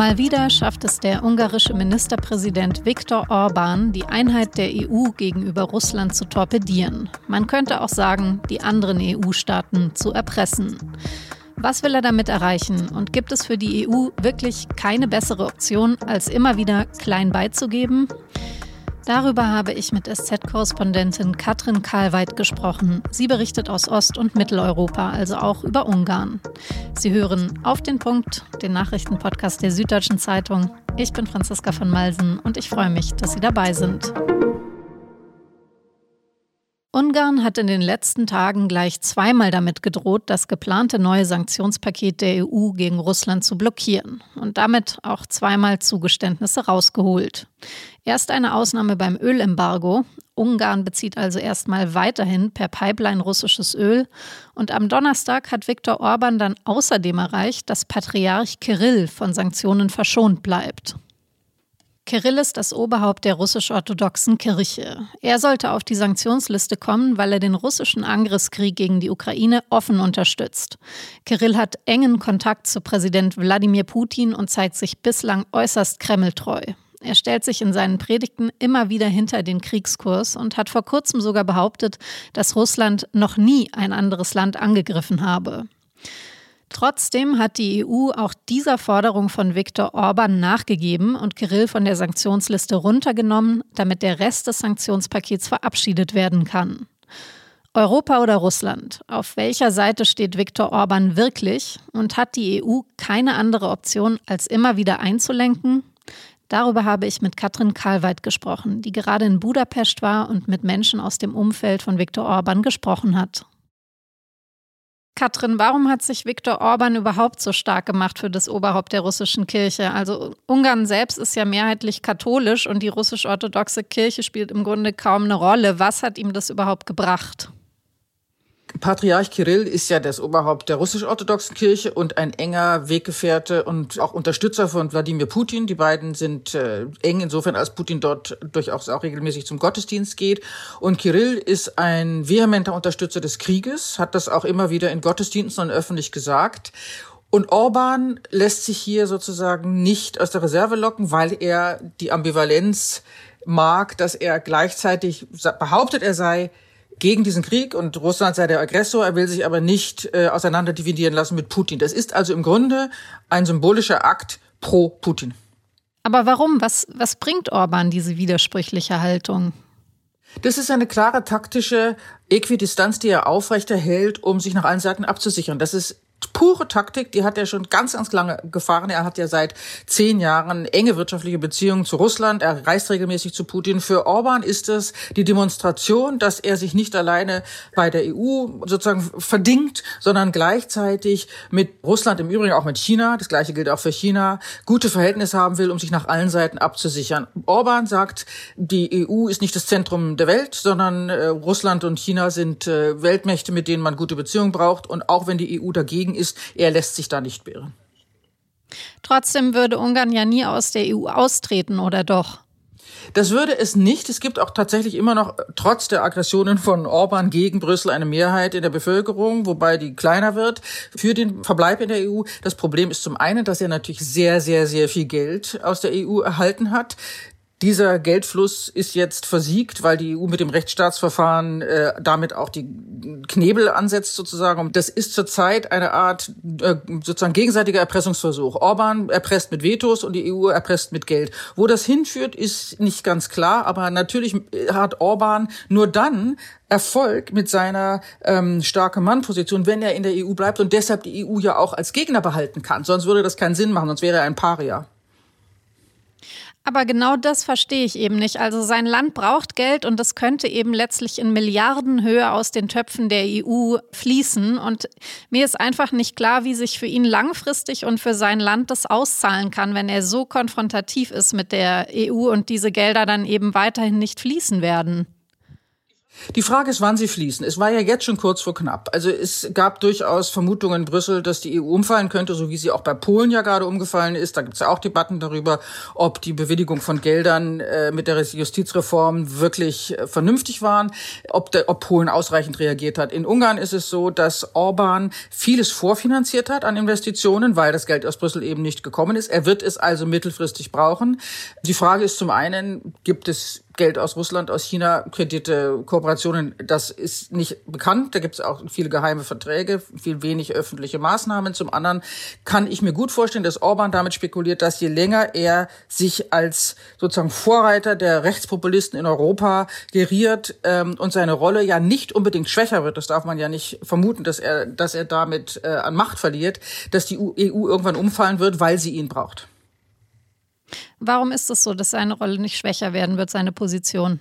Mal wieder schafft es der ungarische Ministerpräsident Viktor Orban, die Einheit der EU gegenüber Russland zu torpedieren. Man könnte auch sagen, die anderen EU-Staaten zu erpressen. Was will er damit erreichen? Und gibt es für die EU wirklich keine bessere Option, als immer wieder klein beizugeben? Darüber habe ich mit SZ-Korrespondentin Katrin Karlweit gesprochen. Sie berichtet aus Ost- und Mitteleuropa, also auch über Ungarn. Sie hören auf den Punkt, den Nachrichtenpodcast der Süddeutschen Zeitung. Ich bin Franziska von Malsen und ich freue mich, dass Sie dabei sind. Ungarn hat in den letzten Tagen gleich zweimal damit gedroht, das geplante neue Sanktionspaket der EU gegen Russland zu blockieren und damit auch zweimal Zugeständnisse rausgeholt. Erst eine Ausnahme beim Ölembargo. Ungarn bezieht also erstmal weiterhin per Pipeline russisches Öl. Und am Donnerstag hat Viktor Orban dann außerdem erreicht, dass Patriarch Kirill von Sanktionen verschont bleibt. Kirill ist das Oberhaupt der russisch-orthodoxen Kirche. Er sollte auf die Sanktionsliste kommen, weil er den russischen Angriffskrieg gegen die Ukraine offen unterstützt. Kirill hat engen Kontakt zu Präsident Wladimir Putin und zeigt sich bislang äußerst kremltreu. Er stellt sich in seinen Predigten immer wieder hinter den Kriegskurs und hat vor kurzem sogar behauptet, dass Russland noch nie ein anderes Land angegriffen habe. Trotzdem hat die EU auch dieser Forderung von Viktor Orban nachgegeben und Kirill von der Sanktionsliste runtergenommen, damit der Rest des Sanktionspakets verabschiedet werden kann. Europa oder Russland? Auf welcher Seite steht Viktor Orban wirklich und hat die EU keine andere Option, als immer wieder einzulenken? Darüber habe ich mit Katrin Karlweit gesprochen, die gerade in Budapest war und mit Menschen aus dem Umfeld von Viktor Orban gesprochen hat. Katrin, warum hat sich Viktor Orban überhaupt so stark gemacht für das Oberhaupt der russischen Kirche? Also Ungarn selbst ist ja mehrheitlich katholisch und die russisch-orthodoxe Kirche spielt im Grunde kaum eine Rolle. Was hat ihm das überhaupt gebracht? Patriarch Kirill ist ja das Oberhaupt der russisch-orthodoxen Kirche und ein enger Weggefährte und auch Unterstützer von Wladimir Putin. Die beiden sind äh, eng insofern, als Putin dort durchaus auch regelmäßig zum Gottesdienst geht. Und Kirill ist ein vehementer Unterstützer des Krieges, hat das auch immer wieder in Gottesdiensten und öffentlich gesagt. Und Orban lässt sich hier sozusagen nicht aus der Reserve locken, weil er die Ambivalenz mag, dass er gleichzeitig behauptet, er sei gegen diesen Krieg und Russland sei der Aggressor, er will sich aber nicht äh, auseinanderdividieren lassen mit Putin. Das ist also im Grunde ein symbolischer Akt pro Putin. Aber warum? Was, was bringt Orban diese widersprüchliche Haltung? Das ist eine klare taktische Äquidistanz, die er aufrechterhält, um sich nach allen Seiten abzusichern. Das ist pure Taktik, die hat er schon ganz, ganz lange gefahren. Er hat ja seit zehn Jahren enge wirtschaftliche Beziehungen zu Russland. Er reist regelmäßig zu Putin. Für Orban ist es die Demonstration, dass er sich nicht alleine bei der EU sozusagen verdingt, sondern gleichzeitig mit Russland, im Übrigen auch mit China, das gleiche gilt auch für China, gute Verhältnisse haben will, um sich nach allen Seiten abzusichern. Orban sagt, die EU ist nicht das Zentrum der Welt, sondern äh, Russland und China sind äh, Weltmächte, mit denen man gute Beziehungen braucht. Und auch wenn die EU dagegen dagegen ist, er lässt sich da nicht beirren. Trotzdem würde Ungarn ja nie aus der EU austreten, oder doch? Das würde es nicht. Es gibt auch tatsächlich immer noch, trotz der Aggressionen von Orban gegen Brüssel, eine Mehrheit in der Bevölkerung, wobei die kleiner wird, für den Verbleib in der EU. Das Problem ist zum einen, dass er natürlich sehr, sehr, sehr viel Geld aus der EU erhalten hat. Dieser Geldfluss ist jetzt versiegt, weil die EU mit dem Rechtsstaatsverfahren äh, damit auch die Knebel ansetzt sozusagen. Und das ist zurzeit eine Art äh, sozusagen gegenseitiger Erpressungsversuch. Orban erpresst mit Vetos und die EU erpresst mit Geld. Wo das hinführt, ist nicht ganz klar, aber natürlich hat Orban nur dann Erfolg mit seiner ähm, starke Mannposition, wenn er in der EU bleibt und deshalb die EU ja auch als Gegner behalten kann. Sonst würde das keinen Sinn machen, sonst wäre er ein Paria. Aber genau das verstehe ich eben nicht. Also sein Land braucht Geld und das könnte eben letztlich in Milliardenhöhe aus den Töpfen der EU fließen. Und mir ist einfach nicht klar, wie sich für ihn langfristig und für sein Land das auszahlen kann, wenn er so konfrontativ ist mit der EU und diese Gelder dann eben weiterhin nicht fließen werden. Die Frage ist, wann sie fließen. Es war ja jetzt schon kurz vor knapp. Also es gab durchaus Vermutungen in Brüssel, dass die EU umfallen könnte, so wie sie auch bei Polen ja gerade umgefallen ist. Da gibt es ja auch Debatten darüber, ob die Bewilligung von Geldern äh, mit der Justizreform wirklich äh, vernünftig waren, ob, der, ob Polen ausreichend reagiert hat. In Ungarn ist es so, dass Orban vieles vorfinanziert hat an Investitionen, weil das Geld aus Brüssel eben nicht gekommen ist. Er wird es also mittelfristig brauchen. Die Frage ist zum einen, gibt es Geld aus Russland, aus China, Kredite, Kooperationen, das ist nicht bekannt. Da gibt es auch viele geheime Verträge, viel wenig öffentliche Maßnahmen. Zum anderen kann ich mir gut vorstellen, dass Orban damit spekuliert, dass je länger er sich als sozusagen Vorreiter der Rechtspopulisten in Europa geriert ähm, und seine Rolle ja nicht unbedingt schwächer wird, das darf man ja nicht vermuten, dass er, dass er damit äh, an Macht verliert, dass die EU irgendwann umfallen wird, weil sie ihn braucht. Warum ist es so, dass seine Rolle nicht schwächer werden wird, seine Position?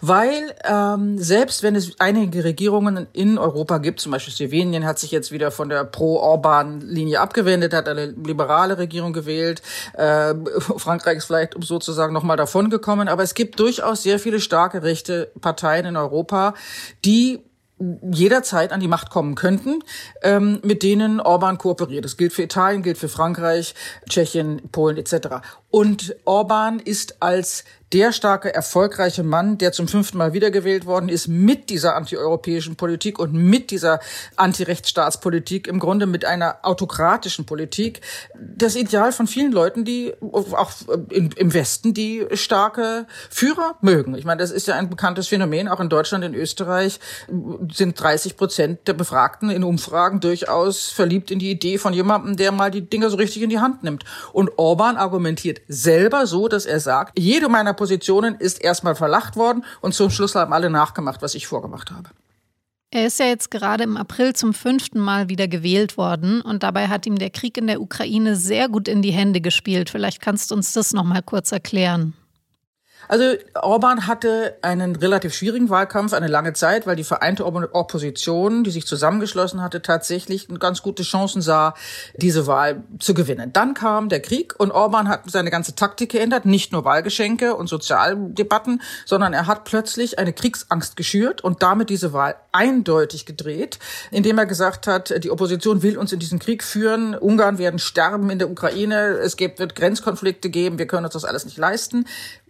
Weil ähm, selbst wenn es einige Regierungen in Europa gibt, zum Beispiel Slowenien hat sich jetzt wieder von der Pro-Orban-Linie abgewendet, hat eine liberale Regierung gewählt. Äh, Frankreich ist vielleicht sozusagen nochmal davon gekommen, aber es gibt durchaus sehr viele starke rechte Parteien in Europa, die jederzeit an die Macht kommen könnten, ähm, mit denen Orban kooperiert. Das gilt für Italien, gilt für Frankreich, Tschechien, Polen etc. Und Orban ist als der starke, erfolgreiche Mann, der zum fünften Mal wiedergewählt worden ist, mit dieser antieuropäischen Politik und mit dieser Antirechtsstaatspolitik, im Grunde mit einer autokratischen Politik, das Ideal von vielen Leuten, die auch im Westen, die starke Führer mögen. Ich meine, das ist ja ein bekanntes Phänomen. Auch in Deutschland, in Österreich sind 30 Prozent der Befragten in Umfragen durchaus verliebt in die Idee von jemandem, der mal die Dinge so richtig in die Hand nimmt. Und Orban argumentiert selber so, dass er sagt, jede meiner Positionen ist erstmal verlacht worden und zum Schluss haben alle nachgemacht, was ich vorgemacht habe. Er ist ja jetzt gerade im April zum fünften Mal wieder gewählt worden und dabei hat ihm der Krieg in der Ukraine sehr gut in die Hände gespielt. Vielleicht kannst du uns das noch mal kurz erklären. Also Orban hatte einen relativ schwierigen Wahlkampf, eine lange Zeit, weil die vereinte Opposition, die sich zusammengeschlossen hatte, tatsächlich ganz gute Chancen sah, diese Wahl zu gewinnen. Dann kam der Krieg und Orban hat seine ganze Taktik geändert, nicht nur Wahlgeschenke und Sozialdebatten, sondern er hat plötzlich eine Kriegsangst geschürt und damit diese Wahl eindeutig gedreht, indem er gesagt hat, die Opposition will uns in diesen Krieg führen, Ungarn werden sterben in der Ukraine, es wird Grenzkonflikte geben, wir können uns das alles nicht leisten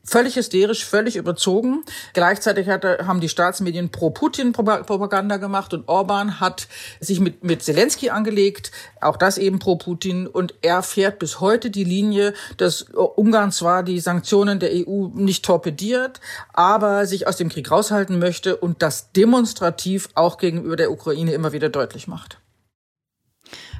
völlig hysterisch, völlig überzogen. Gleichzeitig hatte, haben die Staatsmedien pro-Putin-Propaganda gemacht und Orban hat sich mit, mit Zelensky angelegt, auch das eben pro-Putin. Und er fährt bis heute die Linie, dass Ungarn zwar die Sanktionen der EU nicht torpediert, aber sich aus dem Krieg raushalten möchte und das demonstrativ auch gegenüber der Ukraine immer wieder deutlich macht.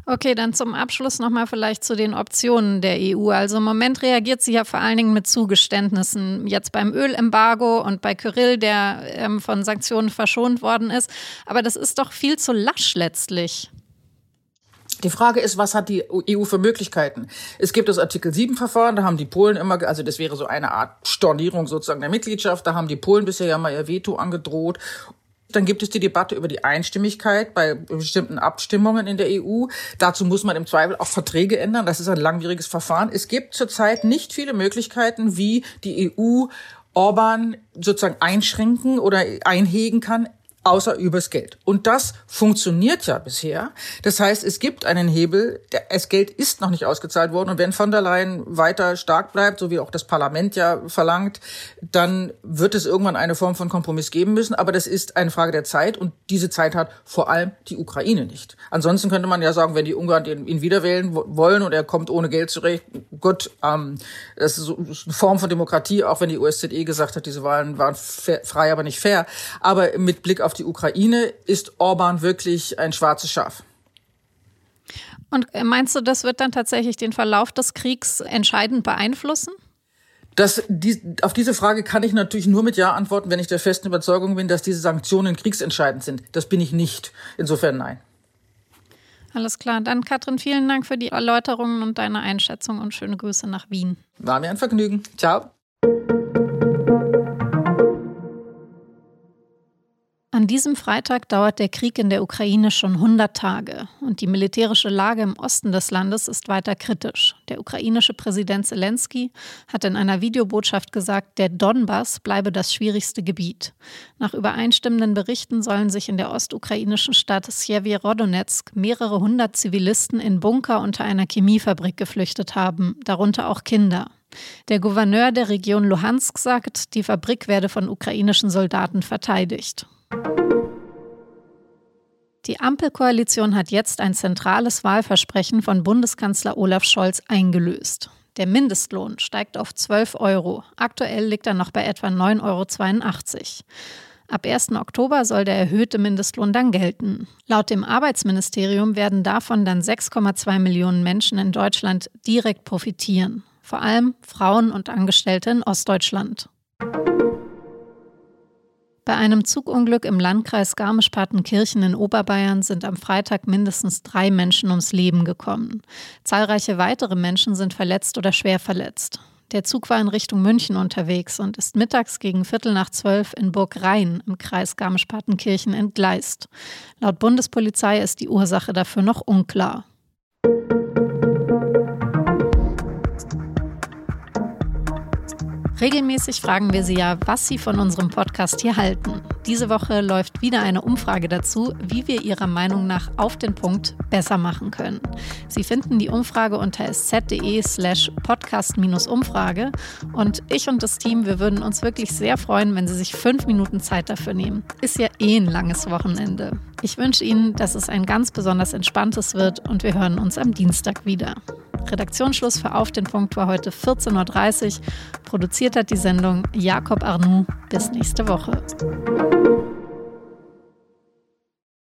Okay, dann zum Abschluss nochmal vielleicht zu den Optionen der EU. Also im Moment reagiert sie ja vor allen Dingen mit Zugeständnissen. Jetzt beim Ölembargo und bei Kyrill, der ähm, von Sanktionen verschont worden ist. Aber das ist doch viel zu lasch letztlich. Die Frage ist, was hat die EU für Möglichkeiten? Es gibt das Artikel 7 Verfahren, da haben die Polen immer, also das wäre so eine Art Stornierung sozusagen der Mitgliedschaft, da haben die Polen bisher ja mal ihr Veto angedroht dann gibt es die Debatte über die Einstimmigkeit bei bestimmten Abstimmungen in der EU. Dazu muss man im Zweifel auch Verträge ändern. Das ist ein langwieriges Verfahren. Es gibt zurzeit nicht viele Möglichkeiten, wie die EU Orban sozusagen einschränken oder einhegen kann außer übers Geld. Und das funktioniert ja bisher. Das heißt, es gibt einen Hebel, das Geld ist noch nicht ausgezahlt worden und wenn von der Leyen weiter stark bleibt, so wie auch das Parlament ja verlangt, dann wird es irgendwann eine Form von Kompromiss geben müssen, aber das ist eine Frage der Zeit und diese Zeit hat vor allem die Ukraine nicht. Ansonsten könnte man ja sagen, wenn die Ungarn ihn wiederwählen wollen und er kommt ohne Geld zurecht, gut, ähm, das ist eine Form von Demokratie, auch wenn die USZE gesagt hat, diese Wahlen waren frei, aber nicht fair. Aber mit Blick auf die Ukraine ist Orban wirklich ein schwarzes Schaf. Und meinst du, das wird dann tatsächlich den Verlauf des Kriegs entscheidend beeinflussen? Das, die, auf diese Frage kann ich natürlich nur mit Ja antworten, wenn ich der festen Überzeugung bin, dass diese Sanktionen kriegsentscheidend sind. Das bin ich nicht. Insofern nein. Alles klar. Dann, Katrin, vielen Dank für die Erläuterungen und deine Einschätzung und schöne Grüße nach Wien. War mir ein Vergnügen. Ciao. An diesem Freitag dauert der Krieg in der Ukraine schon 100 Tage und die militärische Lage im Osten des Landes ist weiter kritisch. Der ukrainische Präsident Zelensky hat in einer Videobotschaft gesagt, der Donbass bleibe das schwierigste Gebiet. Nach übereinstimmenden Berichten sollen sich in der ostukrainischen Stadt Sjewjerodonetsk mehrere hundert Zivilisten in Bunker unter einer Chemiefabrik geflüchtet haben, darunter auch Kinder. Der Gouverneur der Region Luhansk sagt, die Fabrik werde von ukrainischen Soldaten verteidigt. Die Ampelkoalition hat jetzt ein zentrales Wahlversprechen von Bundeskanzler Olaf Scholz eingelöst. Der Mindestlohn steigt auf 12 Euro. Aktuell liegt er noch bei etwa 9,82 Euro. Ab 1. Oktober soll der erhöhte Mindestlohn dann gelten. Laut dem Arbeitsministerium werden davon dann 6,2 Millionen Menschen in Deutschland direkt profitieren. Vor allem Frauen und Angestellte in Ostdeutschland. Bei einem Zugunglück im Landkreis Garmisch-Partenkirchen in Oberbayern sind am Freitag mindestens drei Menschen ums Leben gekommen. Zahlreiche weitere Menschen sind verletzt oder schwer verletzt. Der Zug war in Richtung München unterwegs und ist mittags gegen Viertel nach zwölf in Burg Rhein im Kreis Garmisch-Partenkirchen entgleist. Laut Bundespolizei ist die Ursache dafür noch unklar. Regelmäßig fragen wir Sie ja, was Sie von unserem Podcast hier halten. Diese Woche läuft wieder eine Umfrage dazu, wie wir Ihrer Meinung nach auf den Punkt besser machen können. Sie finden die Umfrage unter sz.de slash podcast-umfrage und ich und das Team, wir würden uns wirklich sehr freuen, wenn Sie sich fünf Minuten Zeit dafür nehmen. Ist ja eh ein langes Wochenende. Ich wünsche Ihnen, dass es ein ganz besonders entspanntes wird und wir hören uns am Dienstag wieder. Redaktionsschluss für Auf den Punkt war heute 14.30 Uhr. Produziert hat die Sendung Jakob Arnoux. Bis nächste Woche.